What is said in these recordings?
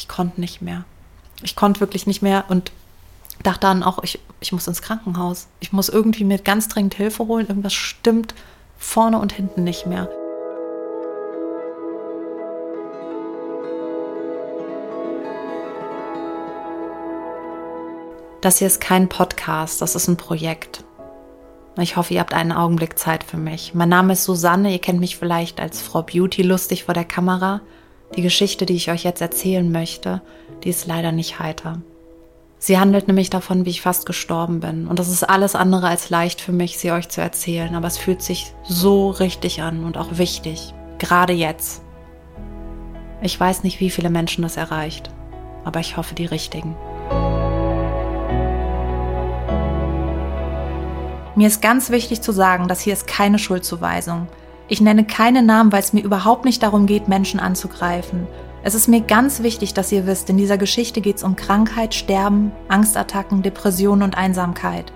Ich konnte nicht mehr. Ich konnte wirklich nicht mehr und dachte dann auch, ich, ich muss ins Krankenhaus. Ich muss irgendwie mir ganz dringend Hilfe holen. Irgendwas stimmt vorne und hinten nicht mehr. Das hier ist kein Podcast, das ist ein Projekt. Ich hoffe, ihr habt einen Augenblick Zeit für mich. Mein Name ist Susanne, ihr kennt mich vielleicht als Frau Beauty lustig vor der Kamera. Die Geschichte, die ich euch jetzt erzählen möchte, die ist leider nicht heiter. Sie handelt nämlich davon, wie ich fast gestorben bin. Und das ist alles andere als leicht für mich, sie euch zu erzählen. Aber es fühlt sich so richtig an und auch wichtig. Gerade jetzt. Ich weiß nicht, wie viele Menschen das erreicht. Aber ich hoffe, die richtigen. Mir ist ganz wichtig zu sagen, dass hier ist keine Schuldzuweisung. Ich nenne keine Namen, weil es mir überhaupt nicht darum geht, Menschen anzugreifen. Es ist mir ganz wichtig, dass ihr wisst, in dieser Geschichte geht es um Krankheit, Sterben, Angstattacken, Depressionen und Einsamkeit.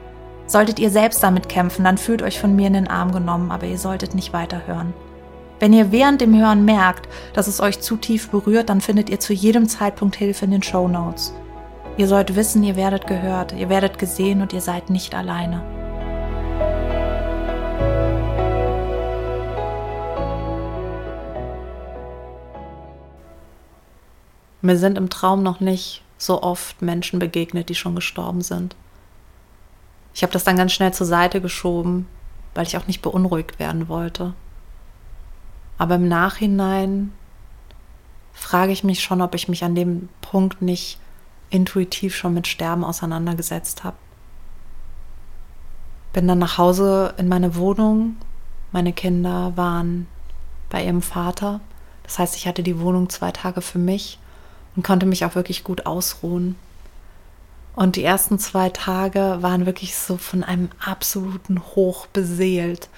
Solltet ihr selbst damit kämpfen, dann fühlt euch von mir in den Arm genommen, aber ihr solltet nicht weiterhören. Wenn ihr während dem Hören merkt, dass es euch zu tief berührt, dann findet ihr zu jedem Zeitpunkt Hilfe in den Show Notes. Ihr sollt wissen, ihr werdet gehört, ihr werdet gesehen und ihr seid nicht alleine. Mir sind im Traum noch nicht so oft Menschen begegnet, die schon gestorben sind. Ich habe das dann ganz schnell zur Seite geschoben, weil ich auch nicht beunruhigt werden wollte. Aber im Nachhinein frage ich mich schon, ob ich mich an dem Punkt nicht intuitiv schon mit Sterben auseinandergesetzt habe. Bin dann nach Hause in meine Wohnung. Meine Kinder waren bei ihrem Vater. Das heißt, ich hatte die Wohnung zwei Tage für mich und konnte mich auch wirklich gut ausruhen. Und die ersten zwei Tage waren wirklich so von einem absoluten Hoch beseelt.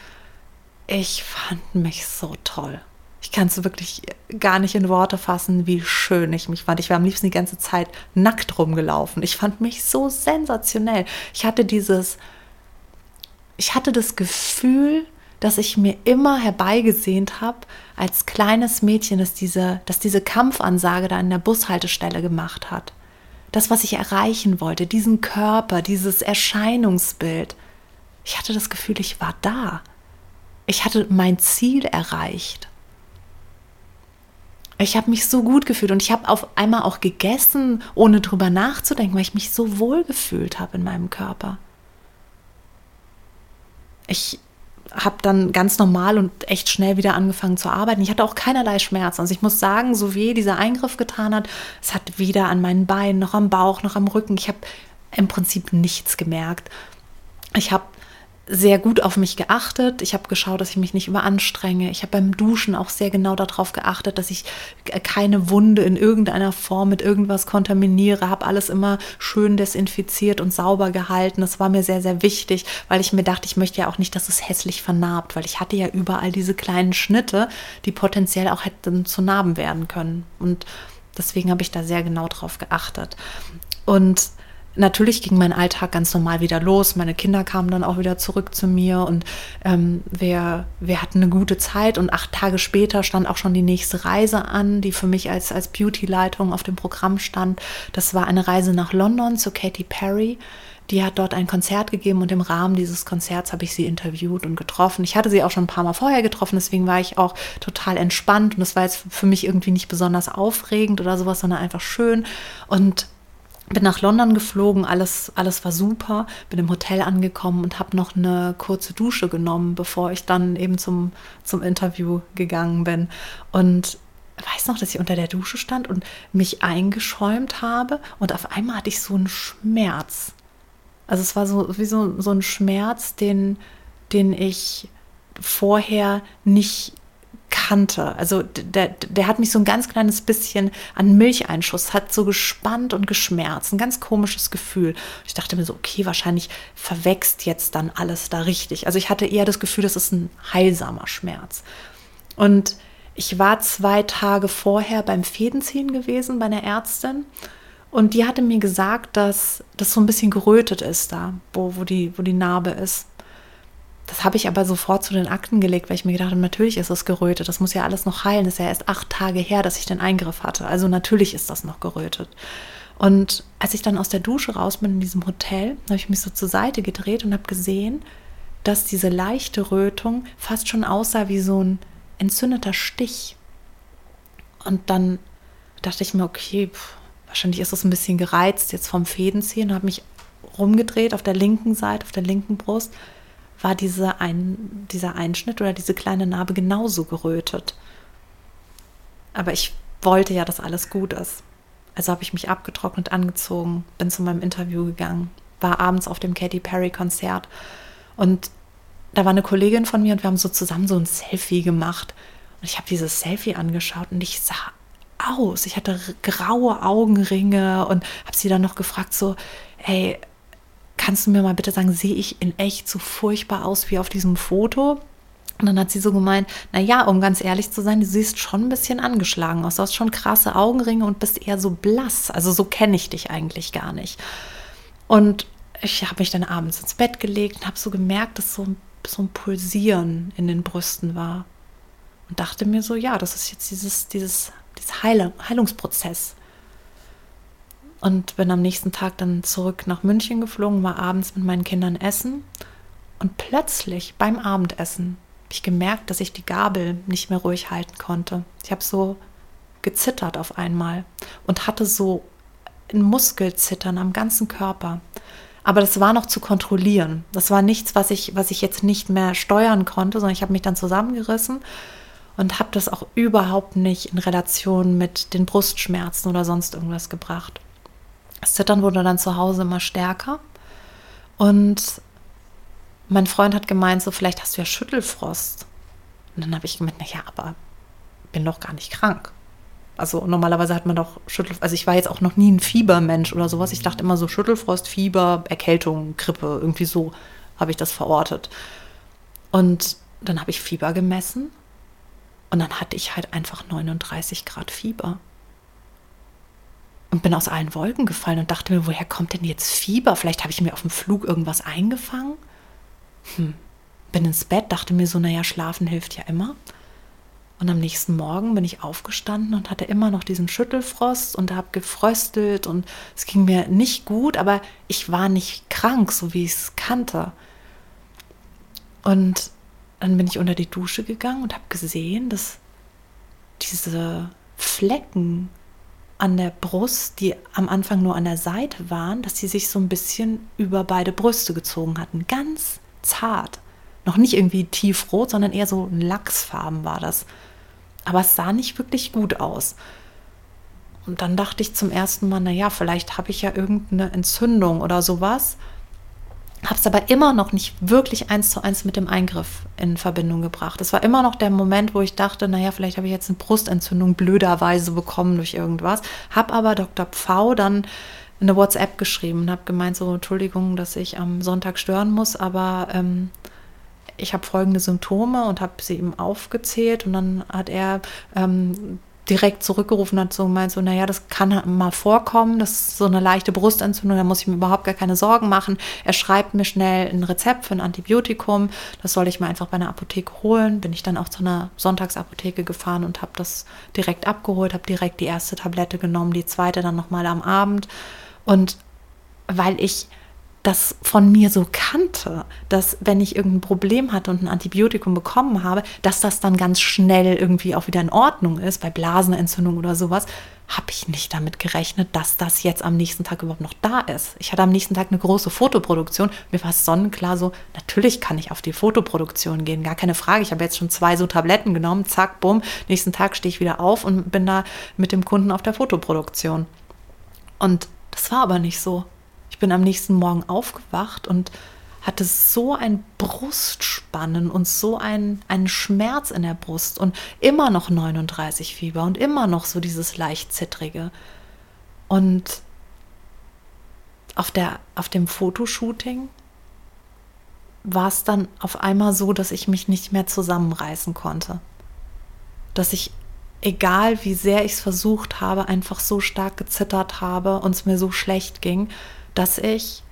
Ich fand mich so toll. Ich kann es wirklich gar nicht in Worte fassen, wie schön ich mich fand. Ich war am liebsten die ganze Zeit nackt rumgelaufen. Ich fand mich so sensationell. Ich hatte dieses, ich hatte das Gefühl, dass ich mir immer herbeigesehnt habe, als kleines Mädchen, dass diese, dass diese Kampfansage da an der Bushaltestelle gemacht hat. Das, was ich erreichen wollte, diesen Körper, dieses Erscheinungsbild. Ich hatte das Gefühl, ich war da. Ich hatte mein Ziel erreicht. Ich habe mich so gut gefühlt und ich habe auf einmal auch gegessen, ohne drüber nachzudenken, weil ich mich so wohl gefühlt habe in meinem Körper. Ich habe dann ganz normal und echt schnell wieder angefangen zu arbeiten. Ich hatte auch keinerlei Schmerzen. Also ich muss sagen, so wie dieser Eingriff getan hat, es hat weder an meinen Beinen noch am Bauch noch am Rücken. Ich habe im Prinzip nichts gemerkt. Ich habe sehr gut auf mich geachtet. Ich habe geschaut, dass ich mich nicht überanstrenge. Ich habe beim Duschen auch sehr genau darauf geachtet, dass ich keine Wunde in irgendeiner Form mit irgendwas kontaminiere. Habe alles immer schön desinfiziert und sauber gehalten. Das war mir sehr, sehr wichtig, weil ich mir dachte, ich möchte ja auch nicht, dass es hässlich vernarbt, weil ich hatte ja überall diese kleinen Schnitte, die potenziell auch hätten zu Narben werden können. Und deswegen habe ich da sehr genau drauf geachtet. Und natürlich ging mein Alltag ganz normal wieder los. Meine Kinder kamen dann auch wieder zurück zu mir und ähm, wir, wir hatten eine gute Zeit. Und acht Tage später stand auch schon die nächste Reise an, die für mich als, als Beauty-Leitung auf dem Programm stand. Das war eine Reise nach London zu Katy Perry. Die hat dort ein Konzert gegeben und im Rahmen dieses Konzerts habe ich sie interviewt und getroffen. Ich hatte sie auch schon ein paar Mal vorher getroffen, deswegen war ich auch total entspannt und das war jetzt für mich irgendwie nicht besonders aufregend oder sowas, sondern einfach schön. Und bin nach London geflogen, alles, alles war super, bin im Hotel angekommen und habe noch eine kurze Dusche genommen, bevor ich dann eben zum, zum Interview gegangen bin. Und weiß noch, dass ich unter der Dusche stand und mich eingeschäumt habe und auf einmal hatte ich so einen Schmerz. Also es war so wie so, so ein Schmerz, den, den ich vorher nicht kannte. Also der, der hat mich so ein ganz kleines bisschen an Milcheinschuss, hat so gespannt und geschmerzt. Ein ganz komisches Gefühl. Ich dachte mir so, okay, wahrscheinlich verwächst jetzt dann alles da richtig. Also ich hatte eher das Gefühl, das ist ein heilsamer Schmerz. Und ich war zwei Tage vorher beim Fädenziehen gewesen bei einer Ärztin. Und die hatte mir gesagt, dass das so ein bisschen gerötet ist da, wo, wo, die, wo die Narbe ist. Das habe ich aber sofort zu den Akten gelegt, weil ich mir gedacht habe, natürlich ist es gerötet. Das muss ja alles noch heilen. Das ist ja erst acht Tage her, dass ich den Eingriff hatte. Also natürlich ist das noch gerötet. Und als ich dann aus der Dusche raus bin in diesem Hotel, habe ich mich so zur Seite gedreht und habe gesehen, dass diese leichte Rötung fast schon aussah wie so ein entzündeter Stich. Und dann dachte ich mir, okay, pff, wahrscheinlich ist das ein bisschen gereizt jetzt vom Fädenziehen und habe mich rumgedreht auf der linken Seite, auf der linken Brust, war diese ein, dieser Einschnitt oder diese kleine Narbe genauso gerötet. Aber ich wollte ja, dass alles gut ist. Also habe ich mich abgetrocknet angezogen, bin zu meinem Interview gegangen, war abends auf dem Katy Perry Konzert und da war eine Kollegin von mir und wir haben so zusammen so ein Selfie gemacht. Und ich habe dieses Selfie angeschaut und ich sah aus. Ich hatte graue Augenringe und habe sie dann noch gefragt so, hey, kannst du mir mal bitte sagen, sehe ich in echt so furchtbar aus wie auf diesem Foto? Und dann hat sie so gemeint, naja, um ganz ehrlich zu sein, du siehst schon ein bisschen angeschlagen aus. Du hast schon krasse Augenringe und bist eher so blass. Also so kenne ich dich eigentlich gar nicht. Und ich habe mich dann abends ins Bett gelegt und habe so gemerkt, dass so ein so ein Pulsieren in den Brüsten war. Und dachte mir so, ja, das ist jetzt dieses, dieses, dieses Heil Heilungsprozess. Und bin am nächsten Tag dann zurück nach München geflogen, war abends mit meinen Kindern essen. Und plötzlich beim Abendessen habe ich gemerkt, dass ich die Gabel nicht mehr ruhig halten konnte. Ich habe so gezittert auf einmal und hatte so ein Muskelzittern am ganzen Körper. Aber das war noch zu kontrollieren. Das war nichts, was ich, was ich jetzt nicht mehr steuern konnte, sondern ich habe mich dann zusammengerissen und habe das auch überhaupt nicht in Relation mit den Brustschmerzen oder sonst irgendwas gebracht. Das Zittern wurde dann zu Hause immer stärker und mein Freund hat gemeint, so vielleicht hast du ja Schüttelfrost. Und dann habe ich gemeint, naja, aber bin doch gar nicht krank. Also normalerweise hat man doch Schüttel, also ich war jetzt auch noch nie ein Fiebermensch oder sowas. Ich dachte immer so Schüttelfrost, Fieber, Erkältung, Grippe, irgendwie so habe ich das verortet. Und dann habe ich Fieber gemessen und dann hatte ich halt einfach 39 Grad Fieber. Und bin aus allen Wolken gefallen und dachte mir, woher kommt denn jetzt Fieber? Vielleicht habe ich mir auf dem Flug irgendwas eingefangen. Hm. Bin ins Bett, dachte mir so, naja, schlafen hilft ja immer. Und am nächsten Morgen bin ich aufgestanden und hatte immer noch diesen Schüttelfrost und habe gefröstelt und es ging mir nicht gut, aber ich war nicht krank, so wie ich es kannte. Und dann bin ich unter die Dusche gegangen und habe gesehen, dass diese Flecken an der Brust, die am Anfang nur an der Seite waren, dass sie sich so ein bisschen über beide Brüste gezogen hatten. Ganz zart. Noch nicht irgendwie tiefrot, sondern eher so Lachsfarben war das. Aber es sah nicht wirklich gut aus. Und dann dachte ich zum ersten Mal, naja, vielleicht habe ich ja irgendeine Entzündung oder sowas. Habe es aber immer noch nicht wirklich eins zu eins mit dem Eingriff in Verbindung gebracht. Es war immer noch der Moment, wo ich dachte, naja, vielleicht habe ich jetzt eine Brustentzündung blöderweise bekommen durch irgendwas. Habe aber Dr. Pfau dann eine WhatsApp geschrieben und habe gemeint, so Entschuldigung, dass ich am Sonntag stören muss, aber ähm, ich habe folgende Symptome und habe sie ihm aufgezählt und dann hat er ähm, direkt zurückgerufen hat so gemeint so naja das kann mal vorkommen das ist so eine leichte Brustentzündung da muss ich mir überhaupt gar keine Sorgen machen. Er schreibt mir schnell ein Rezept für ein Antibiotikum das soll ich mir einfach bei einer Apotheke holen. Bin ich dann auch zu einer Sonntagsapotheke gefahren und habe das direkt abgeholt habe direkt die erste Tablette genommen die zweite dann noch mal am Abend. Und weil ich das von mir so kannte, dass wenn ich irgendein Problem hatte und ein Antibiotikum bekommen habe, dass das dann ganz schnell irgendwie auch wieder in Ordnung ist, bei Blasenentzündung oder sowas, habe ich nicht damit gerechnet, dass das jetzt am nächsten Tag überhaupt noch da ist. Ich hatte am nächsten Tag eine große Fotoproduktion. Mir war es sonnenklar so, natürlich kann ich auf die Fotoproduktion gehen, gar keine Frage. Ich habe jetzt schon zwei so Tabletten genommen, zack, bumm, nächsten Tag stehe ich wieder auf und bin da mit dem Kunden auf der Fotoproduktion. Und das war aber nicht so. Ich bin am nächsten Morgen aufgewacht und hatte so ein Brustspannen und so ein, einen Schmerz in der Brust und immer noch 39 Fieber und immer noch so dieses leicht zittrige. Und auf, der, auf dem Fotoshooting war es dann auf einmal so, dass ich mich nicht mehr zusammenreißen konnte. Dass ich, egal wie sehr ich es versucht habe, einfach so stark gezittert habe und es mir so schlecht ging, dass ich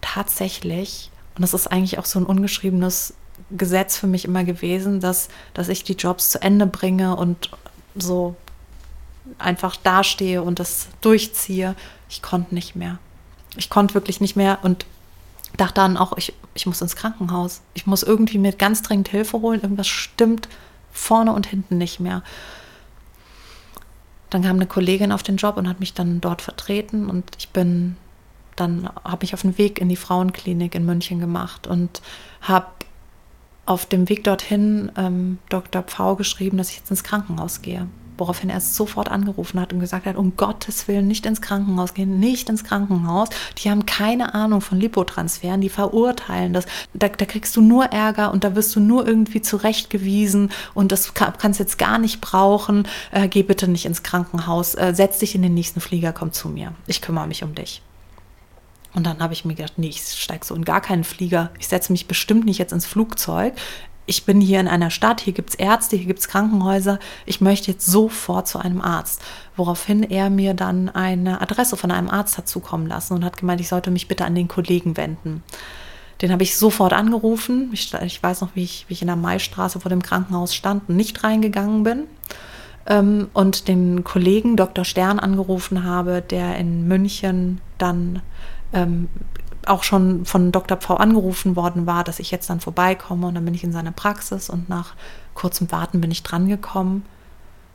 tatsächlich Und das ist eigentlich auch so ein ungeschriebenes Gesetz für mich immer gewesen, dass, dass ich die Jobs zu Ende bringe und so einfach dastehe und das durchziehe. Ich konnte nicht mehr. Ich konnte wirklich nicht mehr und dachte dann auch, ich, ich muss ins Krankenhaus. Ich muss irgendwie mir ganz dringend Hilfe holen. Irgendwas stimmt vorne und hinten nicht mehr. Dann kam eine Kollegin auf den Job und hat mich dann dort vertreten und ich bin dann habe ich auf den Weg in die Frauenklinik in München gemacht und habe auf dem Weg dorthin ähm, Dr. Pfau geschrieben, dass ich jetzt ins Krankenhaus gehe woraufhin er sofort angerufen hat und gesagt hat, um Gottes Willen nicht ins Krankenhaus gehen, nicht ins Krankenhaus. Die haben keine Ahnung von Lipotransferen, die verurteilen das. Da, da kriegst du nur Ärger und da wirst du nur irgendwie zurechtgewiesen und das kann, kannst jetzt gar nicht brauchen. Äh, geh bitte nicht ins Krankenhaus, äh, setz dich in den nächsten Flieger, komm zu mir. Ich kümmere mich um dich. Und dann habe ich mir gedacht, nee, ich steige so in gar keinen Flieger. Ich setze mich bestimmt nicht jetzt ins Flugzeug ich bin hier in einer Stadt, hier gibt es Ärzte, hier gibt es Krankenhäuser, ich möchte jetzt sofort zu einem Arzt. Woraufhin er mir dann eine Adresse von einem Arzt hat zukommen lassen und hat gemeint, ich sollte mich bitte an den Kollegen wenden. Den habe ich sofort angerufen. Ich, ich weiß noch, wie ich, wie ich, in der Maistraße vor dem Krankenhaus stand und nicht reingegangen bin. Ähm, und den Kollegen Dr. Stern angerufen habe, der in München dann ähm, auch schon von Dr. Pfau angerufen worden war, dass ich jetzt dann vorbeikomme und dann bin ich in seiner Praxis und nach kurzem Warten bin ich drangekommen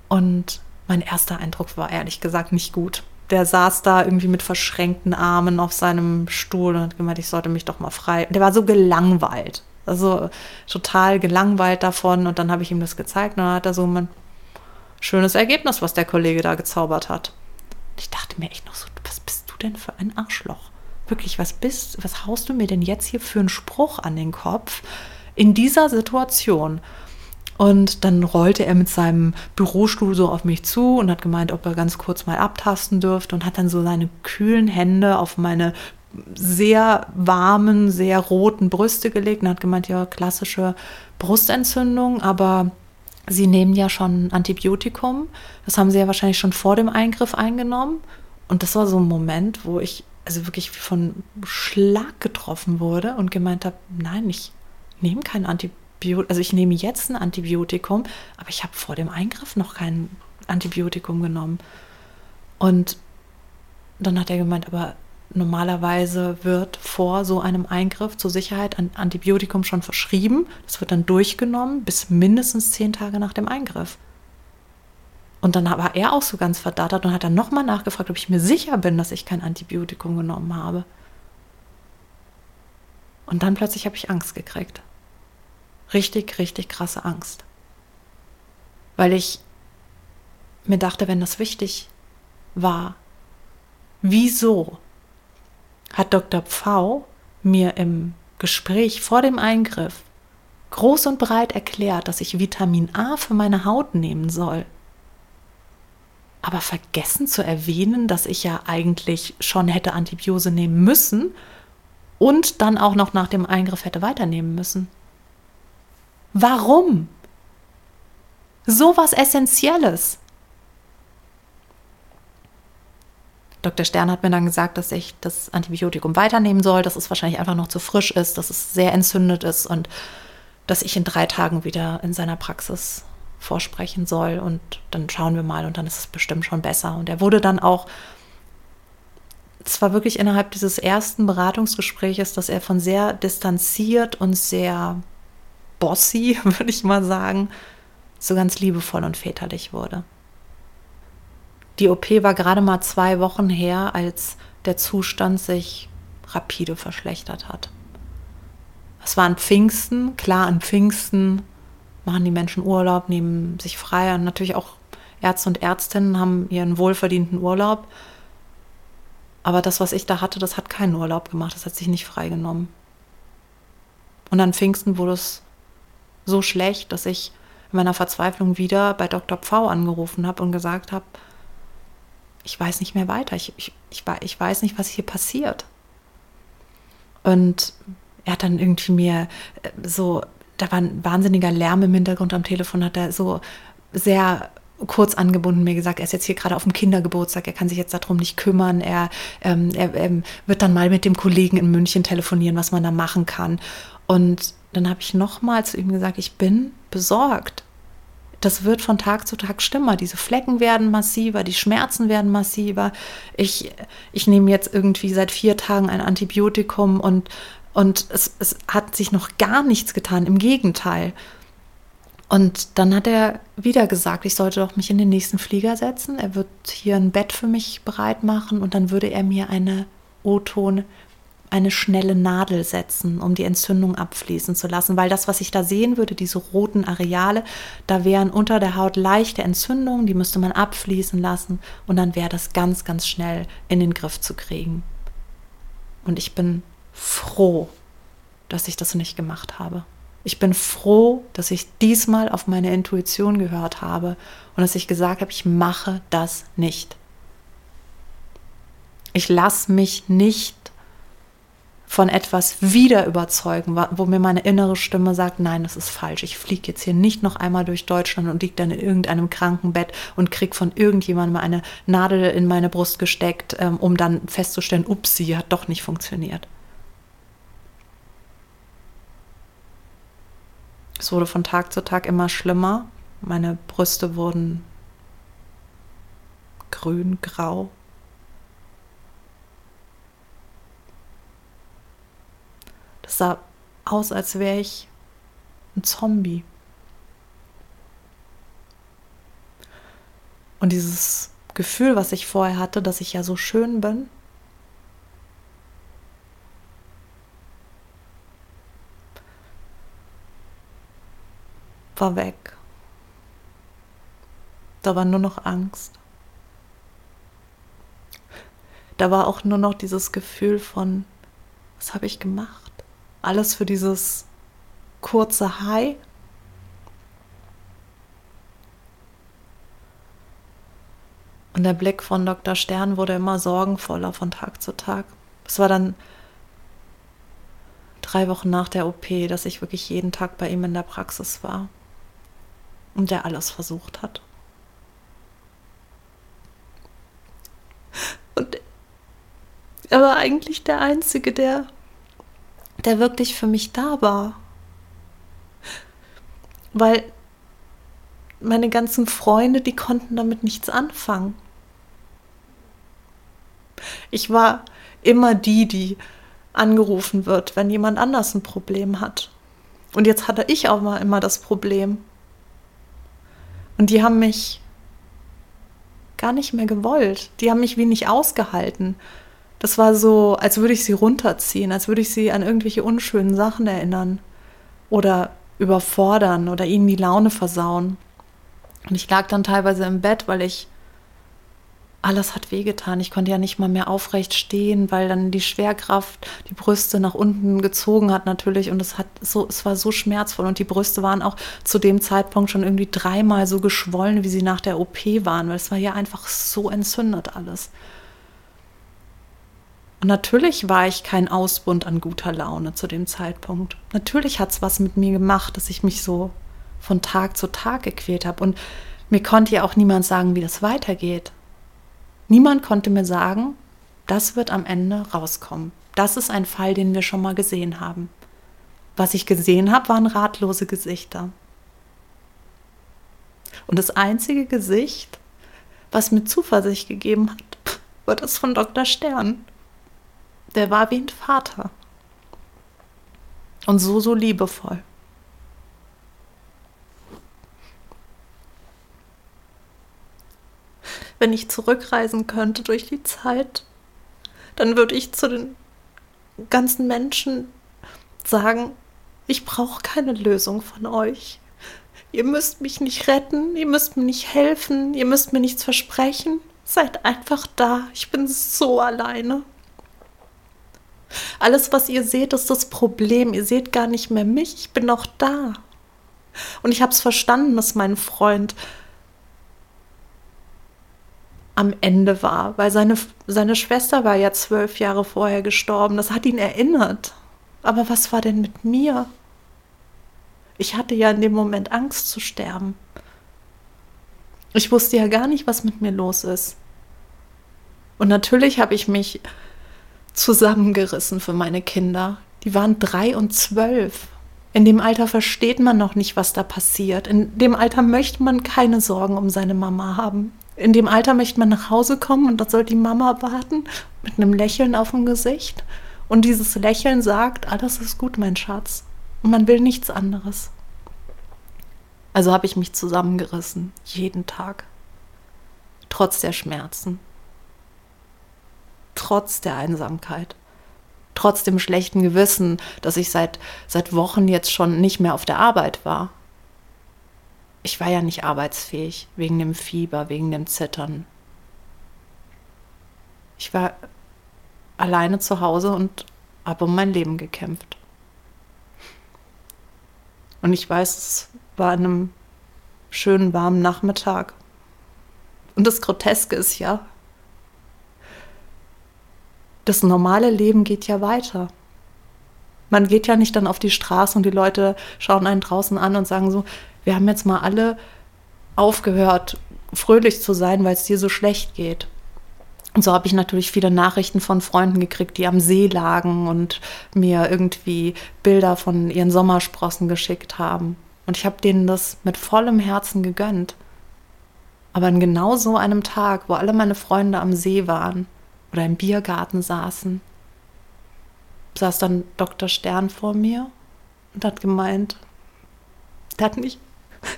und mein erster Eindruck war ehrlich gesagt nicht gut. Der saß da irgendwie mit verschränkten Armen auf seinem Stuhl und hat gemeint, ich sollte mich doch mal frei. Der war so gelangweilt, also total gelangweilt davon und dann habe ich ihm das gezeigt und dann hat er so ein schönes Ergebnis, was der Kollege da gezaubert hat. Ich dachte mir echt noch so, was bist du denn für ein Arschloch? Wirklich, was bist, was haust du mir denn jetzt hier für einen Spruch an den Kopf in dieser Situation? Und dann rollte er mit seinem Bürostuhl so auf mich zu und hat gemeint, ob er ganz kurz mal abtasten dürfte und hat dann so seine kühlen Hände auf meine sehr warmen, sehr roten Brüste gelegt und hat gemeint, ja, klassische Brustentzündung, aber Sie nehmen ja schon Antibiotikum. Das haben Sie ja wahrscheinlich schon vor dem Eingriff eingenommen. Und das war so ein Moment, wo ich also wirklich von Schlag getroffen wurde und gemeint habe, nein, ich nehme kein Antibiotikum, also ich nehme jetzt ein Antibiotikum, aber ich habe vor dem Eingriff noch kein Antibiotikum genommen. Und dann hat er gemeint, aber normalerweise wird vor so einem Eingriff zur Sicherheit ein Antibiotikum schon verschrieben. Das wird dann durchgenommen bis mindestens zehn Tage nach dem Eingriff. Und dann war er auch so ganz verdattert und hat dann nochmal nachgefragt, ob ich mir sicher bin, dass ich kein Antibiotikum genommen habe. Und dann plötzlich habe ich Angst gekriegt. Richtig, richtig krasse Angst. Weil ich mir dachte, wenn das wichtig war, wieso hat Dr. Pfau mir im Gespräch vor dem Eingriff groß und breit erklärt, dass ich Vitamin A für meine Haut nehmen soll aber vergessen zu erwähnen, dass ich ja eigentlich schon hätte Antibiose nehmen müssen und dann auch noch nach dem Eingriff hätte weiternehmen müssen. Warum? So was Essentielles. Dr. Stern hat mir dann gesagt, dass ich das Antibiotikum weiternehmen soll, dass es wahrscheinlich einfach noch zu frisch ist, dass es sehr entzündet ist und dass ich in drei Tagen wieder in seiner Praxis vorsprechen soll und dann schauen wir mal und dann ist es bestimmt schon besser. Und er wurde dann auch, zwar wirklich innerhalb dieses ersten Beratungsgespräches, dass er von sehr distanziert und sehr bossy, würde ich mal sagen, so ganz liebevoll und väterlich wurde. Die OP war gerade mal zwei Wochen her, als der Zustand sich rapide verschlechtert hat. Es war an Pfingsten, klar an Pfingsten machen die Menschen Urlaub, nehmen sich frei. Und natürlich auch Ärzte und Ärztinnen haben ihren wohlverdienten Urlaub. Aber das, was ich da hatte, das hat keinen Urlaub gemacht. Das hat sich nicht freigenommen. Und an Pfingsten wurde es so schlecht, dass ich in meiner Verzweiflung wieder bei Dr. Pfau angerufen habe und gesagt habe, ich weiß nicht mehr weiter. Ich, ich, ich, ich weiß nicht, was hier passiert. Und er hat dann irgendwie mir äh, so da war ein wahnsinniger Lärm im Hintergrund am Telefon, hat er so sehr kurz angebunden mir gesagt, er ist jetzt hier gerade auf dem Kindergeburtstag, er kann sich jetzt darum nicht kümmern, er, ähm, er ähm, wird dann mal mit dem Kollegen in München telefonieren, was man da machen kann. Und dann habe ich nochmal zu ihm gesagt, ich bin besorgt. Das wird von Tag zu Tag schlimmer. Diese Flecken werden massiver, die Schmerzen werden massiver. Ich, ich nehme jetzt irgendwie seit vier Tagen ein Antibiotikum und, und es, es hat sich noch gar nichts getan. Im Gegenteil. Und dann hat er wieder gesagt, ich sollte doch mich in den nächsten Flieger setzen. Er wird hier ein Bett für mich bereit machen und dann würde er mir eine O-Ton, eine schnelle Nadel setzen, um die Entzündung abfließen zu lassen. Weil das, was ich da sehen würde, diese roten Areale, da wären unter der Haut leichte Entzündungen, die müsste man abfließen lassen und dann wäre das ganz, ganz schnell in den Griff zu kriegen. Und ich bin froh, dass ich das nicht gemacht habe. Ich bin froh, dass ich diesmal auf meine Intuition gehört habe und dass ich gesagt habe, ich mache das nicht. Ich lasse mich nicht von etwas wieder überzeugen, wo mir meine innere Stimme sagt, nein, das ist falsch. Ich fliege jetzt hier nicht noch einmal durch Deutschland und liege dann in irgendeinem Krankenbett und kriege von irgendjemandem eine Nadel in meine Brust gesteckt, ähm, um dann festzustellen, ups, sie hat doch nicht funktioniert. Es wurde von Tag zu Tag immer schlimmer. Meine Brüste wurden grün, grau. Das sah aus, als wäre ich ein Zombie. Und dieses Gefühl, was ich vorher hatte, dass ich ja so schön bin, war weg. Da war nur noch Angst. Da war auch nur noch dieses Gefühl von, was habe ich gemacht? Alles für dieses kurze High. Und der Blick von Dr. Stern wurde immer sorgenvoller von Tag zu Tag. Es war dann drei Wochen nach der OP, dass ich wirklich jeden Tag bei ihm in der Praxis war und der alles versucht hat. Und er war eigentlich der Einzige, der, der wirklich für mich da war. Weil meine ganzen Freunde, die konnten damit nichts anfangen. Ich war immer die, die angerufen wird, wenn jemand anders ein Problem hat. Und jetzt hatte ich auch mal immer das Problem. Und die haben mich gar nicht mehr gewollt. Die haben mich wie nicht ausgehalten. Das war so, als würde ich sie runterziehen, als würde ich sie an irgendwelche unschönen Sachen erinnern oder überfordern oder ihnen die Laune versauen. Und ich lag dann teilweise im Bett, weil ich alles hat wehgetan. Ich konnte ja nicht mal mehr aufrecht stehen, weil dann die Schwerkraft die Brüste nach unten gezogen hat natürlich und es hat so, es war so schmerzvoll und die Brüste waren auch zu dem Zeitpunkt schon irgendwie dreimal so geschwollen, wie sie nach der OP waren, weil es war ja einfach so entzündet alles. Und natürlich war ich kein Ausbund an guter Laune zu dem Zeitpunkt. Natürlich hat es was mit mir gemacht, dass ich mich so von Tag zu Tag gequält habe und mir konnte ja auch niemand sagen, wie das weitergeht. Niemand konnte mir sagen, das wird am Ende rauskommen. Das ist ein Fall, den wir schon mal gesehen haben. Was ich gesehen habe, waren ratlose Gesichter. Und das einzige Gesicht, was mir Zuversicht gegeben hat, war das von Dr. Stern. Der war wie ein Vater. Und so, so liebevoll. Wenn ich zurückreisen könnte durch die Zeit, dann würde ich zu den ganzen Menschen sagen, ich brauche keine Lösung von euch. Ihr müsst mich nicht retten, ihr müsst mir nicht helfen, ihr müsst mir nichts versprechen. Seid einfach da, ich bin so alleine. Alles, was ihr seht, ist das Problem. Ihr seht gar nicht mehr mich, ich bin noch da. Und ich habe es verstanden, dass mein Freund am Ende war, weil seine, seine Schwester war ja zwölf Jahre vorher gestorben. Das hat ihn erinnert. Aber was war denn mit mir? Ich hatte ja in dem Moment Angst zu sterben. Ich wusste ja gar nicht, was mit mir los ist. Und natürlich habe ich mich zusammengerissen für meine Kinder. Die waren drei und zwölf. In dem Alter versteht man noch nicht, was da passiert. In dem Alter möchte man keine Sorgen um seine Mama haben. In dem Alter möchte man nach Hause kommen und dort soll die Mama warten mit einem Lächeln auf dem Gesicht. Und dieses Lächeln sagt, alles ist gut, mein Schatz. Und man will nichts anderes. Also habe ich mich zusammengerissen, jeden Tag. Trotz der Schmerzen. Trotz der Einsamkeit. Trotz dem schlechten Gewissen, dass ich seit, seit Wochen jetzt schon nicht mehr auf der Arbeit war. Ich war ja nicht arbeitsfähig, wegen dem Fieber, wegen dem Zittern. Ich war alleine zu Hause und habe um mein Leben gekämpft. Und ich weiß, es war an einem schönen warmen Nachmittag. Und das Groteske ist ja, das normale Leben geht ja weiter. Man geht ja nicht dann auf die Straße und die Leute schauen einen draußen an und sagen so, wir haben jetzt mal alle aufgehört, fröhlich zu sein, weil es dir so schlecht geht. Und so habe ich natürlich viele Nachrichten von Freunden gekriegt, die am See lagen und mir irgendwie Bilder von ihren Sommersprossen geschickt haben. Und ich habe denen das mit vollem Herzen gegönnt. Aber an genau so einem Tag, wo alle meine Freunde am See waren oder im Biergarten saßen, saß dann Dr. Stern vor mir und hat gemeint, der hat mich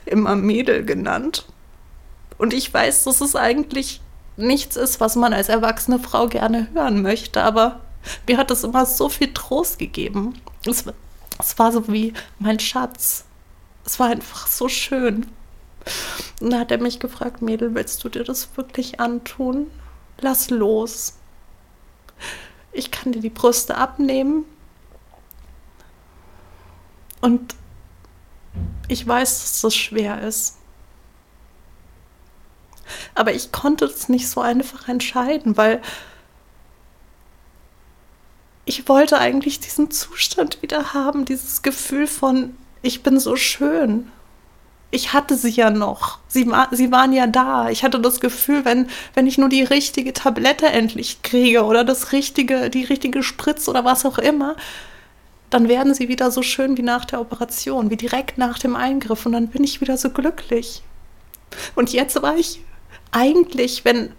immer Mädel genannt. Und ich weiß, dass es eigentlich nichts ist, was man als erwachsene Frau gerne hören möchte, aber mir hat es immer so viel Trost gegeben. Es, es war so wie mein Schatz es war einfach so schön. Und da hat er mich gefragt, Mädel, willst du dir das wirklich antun? Lass los. Ich kann dir die Brüste abnehmen. Und ich weiß, dass das schwer ist. Aber ich konnte es nicht so einfach entscheiden, weil ich wollte eigentlich diesen Zustand wieder haben, dieses Gefühl von, ich bin so schön. Ich hatte sie ja noch. Sie, sie waren ja da. Ich hatte das Gefühl, wenn, wenn ich nur die richtige Tablette endlich kriege oder das richtige, die richtige Spritze oder was auch immer, dann werden sie wieder so schön wie nach der Operation, wie direkt nach dem Eingriff und dann bin ich wieder so glücklich. Und jetzt war ich eigentlich, wenn,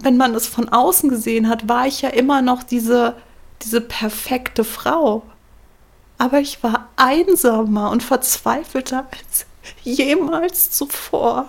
wenn man es von außen gesehen hat, war ich ja immer noch diese, diese perfekte Frau aber ich war einsamer und verzweifelter als jemals zuvor.